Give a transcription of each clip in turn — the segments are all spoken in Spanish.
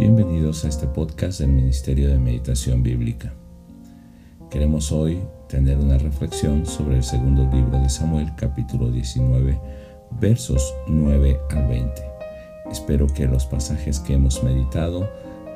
Bienvenidos a este podcast del Ministerio de Meditación Bíblica. Queremos hoy tener una reflexión sobre el segundo libro de Samuel, capítulo 19, versos 9 al 20. Espero que los pasajes que hemos meditado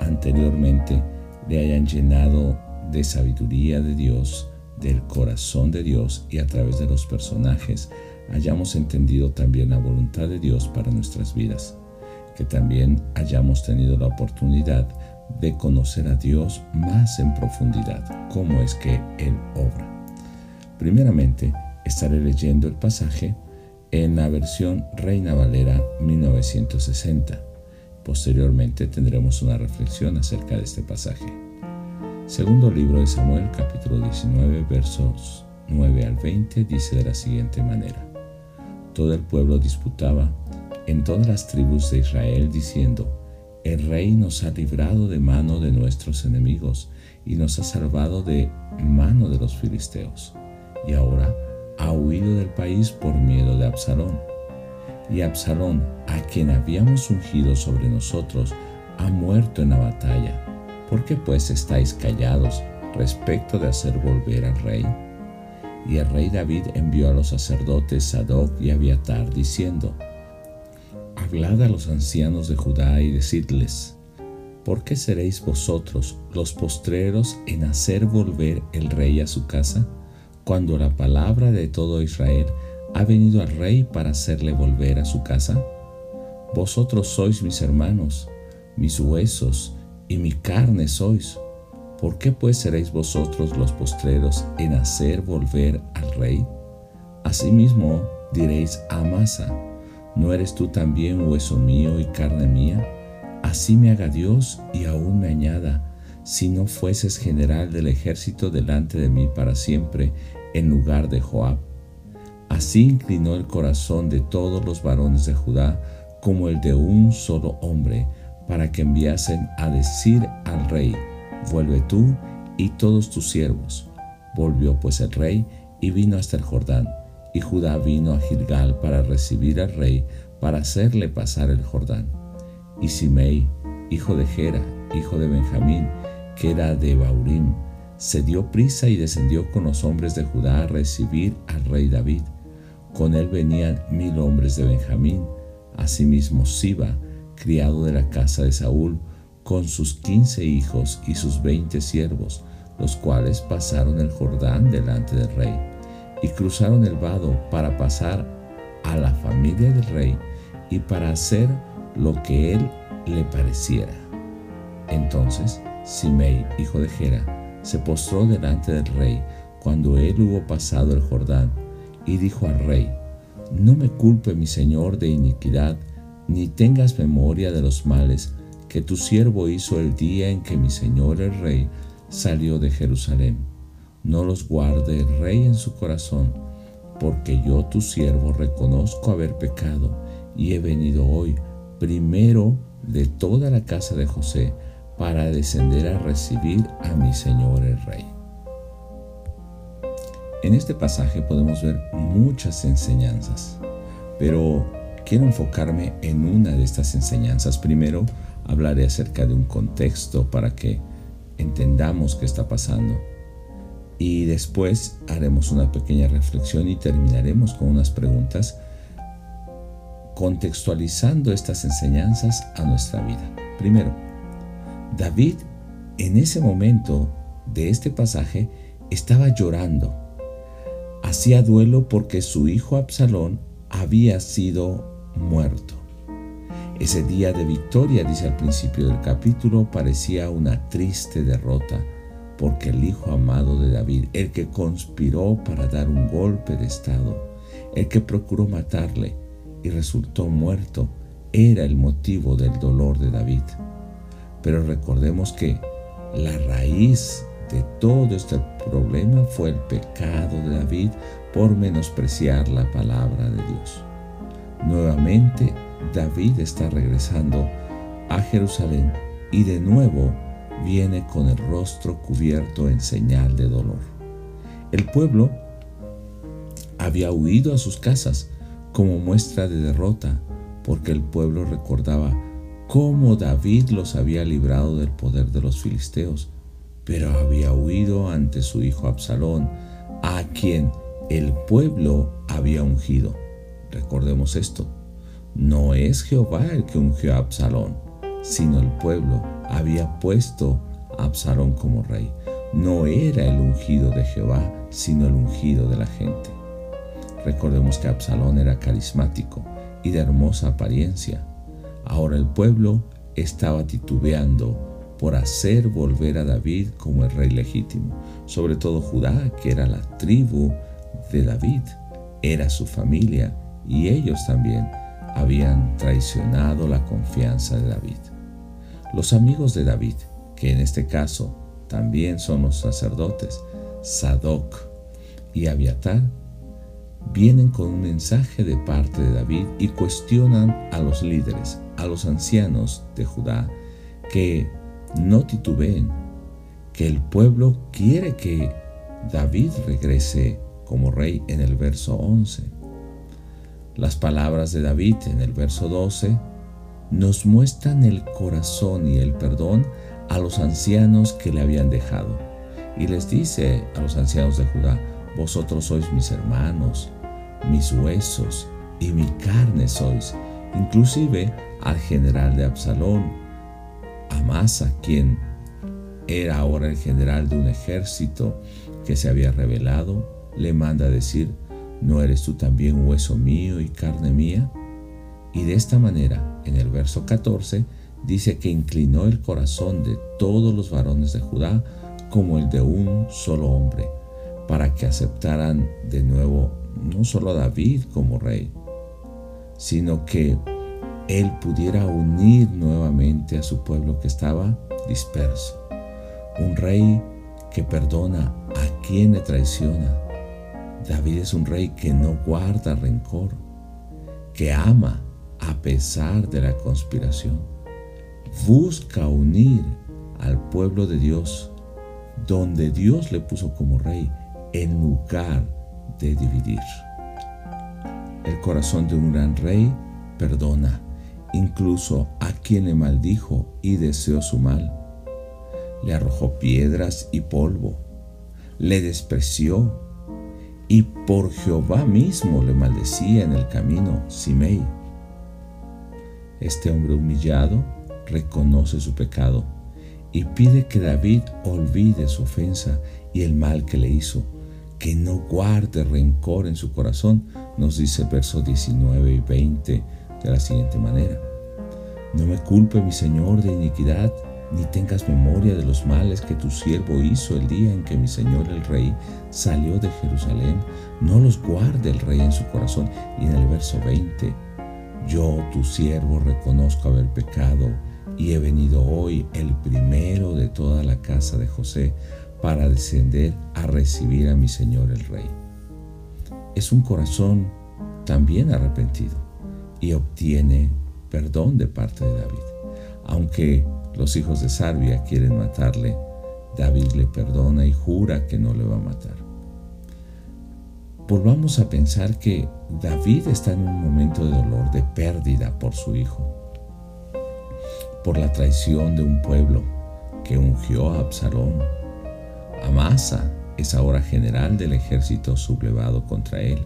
anteriormente le hayan llenado de sabiduría de Dios, del corazón de Dios y a través de los personajes hayamos entendido también la voluntad de Dios para nuestras vidas que también hayamos tenido la oportunidad de conocer a Dios más en profundidad, cómo es que Él obra. Primeramente, estaré leyendo el pasaje en la versión Reina Valera 1960. Posteriormente tendremos una reflexión acerca de este pasaje. Segundo libro de Samuel, capítulo 19, versos 9 al 20, dice de la siguiente manera. Todo el pueblo disputaba en todas las tribus de Israel diciendo, el rey nos ha librado de mano de nuestros enemigos y nos ha salvado de mano de los filisteos. Y ahora ha huido del país por miedo de Absalón. Y Absalón, a quien habíamos ungido sobre nosotros, ha muerto en la batalla. ¿Por qué pues estáis callados respecto de hacer volver al rey? Y el rey David envió a los sacerdotes Sadoc y Abiatar diciendo, Hablad a los ancianos de Judá y decidles, ¿por qué seréis vosotros los postreros en hacer volver el rey a su casa, cuando la palabra de todo Israel ha venido al rey para hacerle volver a su casa? Vosotros sois mis hermanos, mis huesos y mi carne sois. ¿Por qué pues seréis vosotros los postreros en hacer volver al rey? Asimismo diréis a Amasa, ¿No eres tú también hueso mío y carne mía? Así me haga Dios y aún me añada, si no fueses general del ejército delante de mí para siempre, en lugar de Joab. Así inclinó el corazón de todos los varones de Judá como el de un solo hombre, para que enviasen a decir al rey, vuelve tú y todos tus siervos. Volvió pues el rey y vino hasta el Jordán y Judá vino a Gilgal para recibir al rey, para hacerle pasar el Jordán. Y Simei, hijo de Gera, hijo de Benjamín, que era de Baurim, se dio prisa y descendió con los hombres de Judá a recibir al rey David. Con él venían mil hombres de Benjamín, asimismo Siba, criado de la casa de Saúl, con sus quince hijos y sus veinte siervos, los cuales pasaron el Jordán delante del rey y cruzaron el vado para pasar a la familia del rey y para hacer lo que él le pareciera. Entonces Simei, hijo de Gera, se postró delante del rey cuando él hubo pasado el Jordán y dijo al rey, No me culpe mi señor de iniquidad, ni tengas memoria de los males que tu siervo hizo el día en que mi señor el rey salió de Jerusalén no los guarde el rey en su corazón, porque yo tu siervo reconozco haber pecado y he venido hoy primero de toda la casa de José para descender a recibir a mi Señor el Rey. En este pasaje podemos ver muchas enseñanzas, pero quiero enfocarme en una de estas enseñanzas. Primero hablaré acerca de un contexto para que entendamos qué está pasando y después haremos una pequeña reflexión y terminaremos con unas preguntas contextualizando estas enseñanzas a nuestra vida. Primero, David en ese momento de este pasaje estaba llorando. Hacía duelo porque su hijo Absalón había sido muerto. Ese día de victoria, dice al principio del capítulo, parecía una triste derrota porque el hijo amado de David, el que conspiró para dar un golpe de estado, el que procuró matarle y resultó muerto, era el motivo del dolor de David. Pero recordemos que la raíz de todo este problema fue el pecado de David por menospreciar la palabra de Dios. Nuevamente David está regresando a Jerusalén y de nuevo viene con el rostro cubierto en señal de dolor. El pueblo había huido a sus casas como muestra de derrota, porque el pueblo recordaba cómo David los había librado del poder de los filisteos, pero había huido ante su hijo Absalón, a quien el pueblo había ungido. Recordemos esto, no es Jehová el que ungió a Absalón, sino el pueblo había puesto a Absalón como rey. No era el ungido de Jehová, sino el ungido de la gente. Recordemos que Absalón era carismático y de hermosa apariencia. Ahora el pueblo estaba titubeando por hacer volver a David como el rey legítimo, sobre todo Judá, que era la tribu de David, era su familia y ellos también habían traicionado la confianza de David. Los amigos de David, que en este caso también son los sacerdotes, Sadoc y Abiatar, vienen con un mensaje de parte de David y cuestionan a los líderes, a los ancianos de Judá, que no titubeen, que el pueblo quiere que David regrese como rey en el verso 11. Las palabras de David en el verso 12 nos muestran el corazón y el perdón a los ancianos que le habían dejado. Y les dice a los ancianos de Judá, vosotros sois mis hermanos, mis huesos y mi carne sois. Inclusive al general de Absalón, Amasa, quien era ahora el general de un ejército que se había rebelado, le manda decir, ¿no eres tú también hueso mío y carne mía? Y de esta manera, en el verso 14, dice que inclinó el corazón de todos los varones de Judá como el de un solo hombre, para que aceptaran de nuevo no solo a David como rey, sino que él pudiera unir nuevamente a su pueblo que estaba disperso. Un rey que perdona a quien le traiciona. David es un rey que no guarda rencor, que ama a pesar de la conspiración. Busca unir al pueblo de Dios, donde Dios le puso como rey, en lugar de dividir. El corazón de un gran rey perdona incluso a quien le maldijo y deseó su mal. Le arrojó piedras y polvo, le despreció y por Jehová mismo le maldecía en el camino Simei. Este hombre humillado reconoce su pecado y pide que David olvide su ofensa y el mal que le hizo que no guarde rencor en su corazón, nos dice el verso 19 y 20 de la siguiente manera. No me culpe mi Señor de iniquidad, ni tengas memoria de los males que tu siervo hizo el día en que mi Señor el Rey salió de Jerusalén. No los guarde el Rey en su corazón. Y en el verso 20, yo tu siervo reconozco haber pecado y he venido hoy el primero de toda la casa de José para descender a recibir a mi Señor el Rey. Es un corazón también arrepentido y obtiene perdón de parte de David. Aunque los hijos de Sarbia quieren matarle, David le perdona y jura que no le va a matar. Volvamos a pensar que David está en un momento de dolor, de pérdida por su hijo, por la traición de un pueblo que ungió a Absalón Amasa es ahora general del ejército sublevado contra él,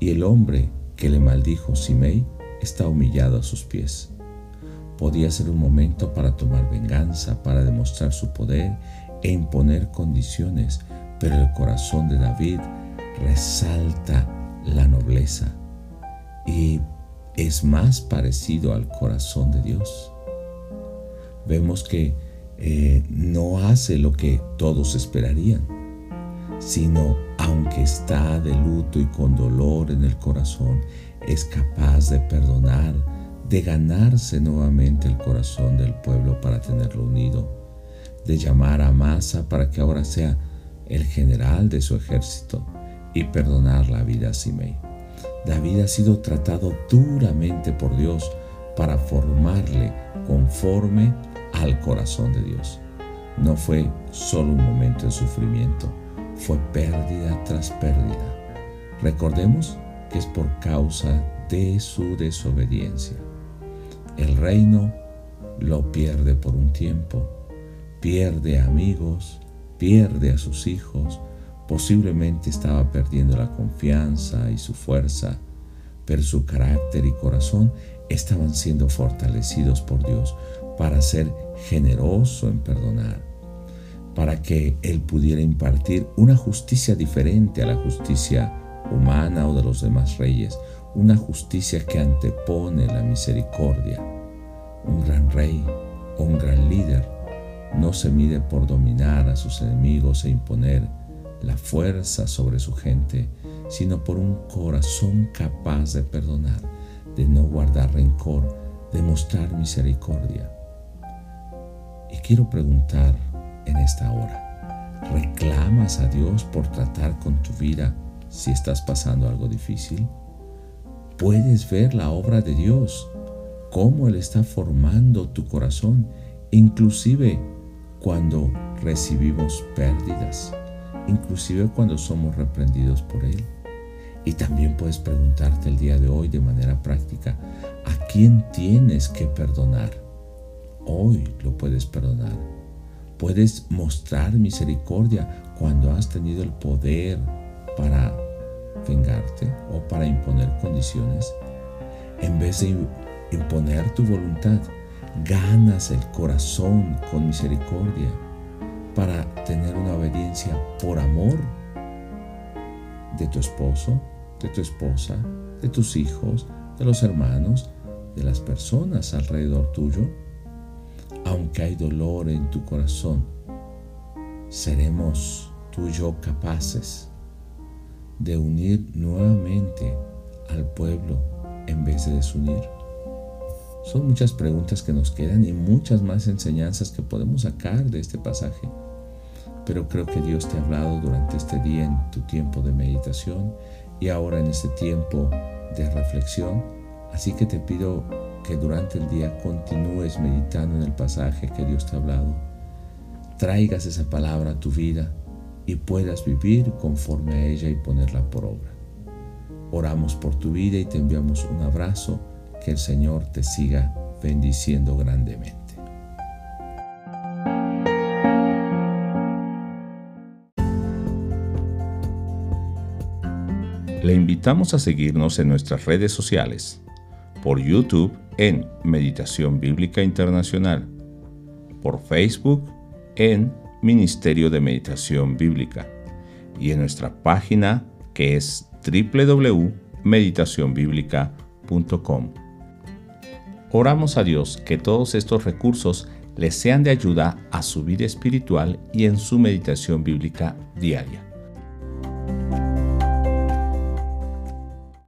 y el hombre que le maldijo Simei está humillado a sus pies. Podía ser un momento para tomar venganza, para demostrar su poder e imponer condiciones, pero el corazón de David resalta la nobleza y es más parecido al corazón de Dios. Vemos que eh, no hace lo que todos esperarían, sino aunque está de luto y con dolor en el corazón, es capaz de perdonar, de ganarse nuevamente el corazón del pueblo para tenerlo unido, de llamar a Masa para que ahora sea el general de su ejército y perdonar la vida a Simei. David ha sido tratado duramente por Dios para formarle conforme al corazón de Dios. No fue solo un momento de sufrimiento, fue pérdida tras pérdida. Recordemos que es por causa de su desobediencia. el reino, lo pierde por un tiempo, pierde amigos, pierde a sus hijos, posiblemente estaba perdiendo la confianza y su fuerza, pero su carácter y corazón estaban siendo fortalecidos por Dios para ser generoso en perdonar, para que Él pudiera impartir una justicia diferente a la justicia humana o de los demás reyes, una justicia que antepone la misericordia. Un gran rey o un gran líder no se mide por dominar a sus enemigos e imponer la fuerza sobre su gente, sino por un corazón capaz de perdonar, de no guardar rencor, de mostrar misericordia. Y quiero preguntar en esta hora, ¿reclamas a Dios por tratar con tu vida si estás pasando algo difícil? puedes ver la obra de Dios, cómo Él está formando tu corazón, inclusive cuando recibimos pérdidas, inclusive cuando somos reprendidos por Él. Y también puedes preguntarte el día de hoy de manera práctica, ¿a quién tienes que perdonar? Hoy lo puedes perdonar. Puedes mostrar misericordia cuando has tenido el poder para vengarte o para imponer condiciones, en vez de imponer tu voluntad, ganas el corazón con misericordia para tener una obediencia por amor de tu esposo, de tu esposa, de tus hijos, de los hermanos, de las personas alrededor tuyo. Aunque hay dolor en tu corazón, seremos tú y yo capaces de unir nuevamente al pueblo en vez de desunir? Son muchas preguntas que nos quedan y muchas más enseñanzas que podemos sacar de este pasaje. Pero creo que Dios te ha hablado durante este día en tu tiempo de meditación y ahora en este tiempo de reflexión. Así que te pido que durante el día continúes meditando en el pasaje que Dios te ha hablado. Traigas esa palabra a tu vida y puedas vivir conforme a ella y ponerla por obra. Oramos por tu vida y te enviamos un abrazo. Que el Señor te siga bendiciendo grandemente. Le invitamos a seguirnos en nuestras redes sociales, por YouTube en Meditación Bíblica Internacional, por Facebook en Ministerio de Meditación Bíblica y en nuestra página que es www.meditacionbiblica.com. Oramos a Dios que todos estos recursos les sean de ayuda a su vida espiritual y en su meditación bíblica diaria.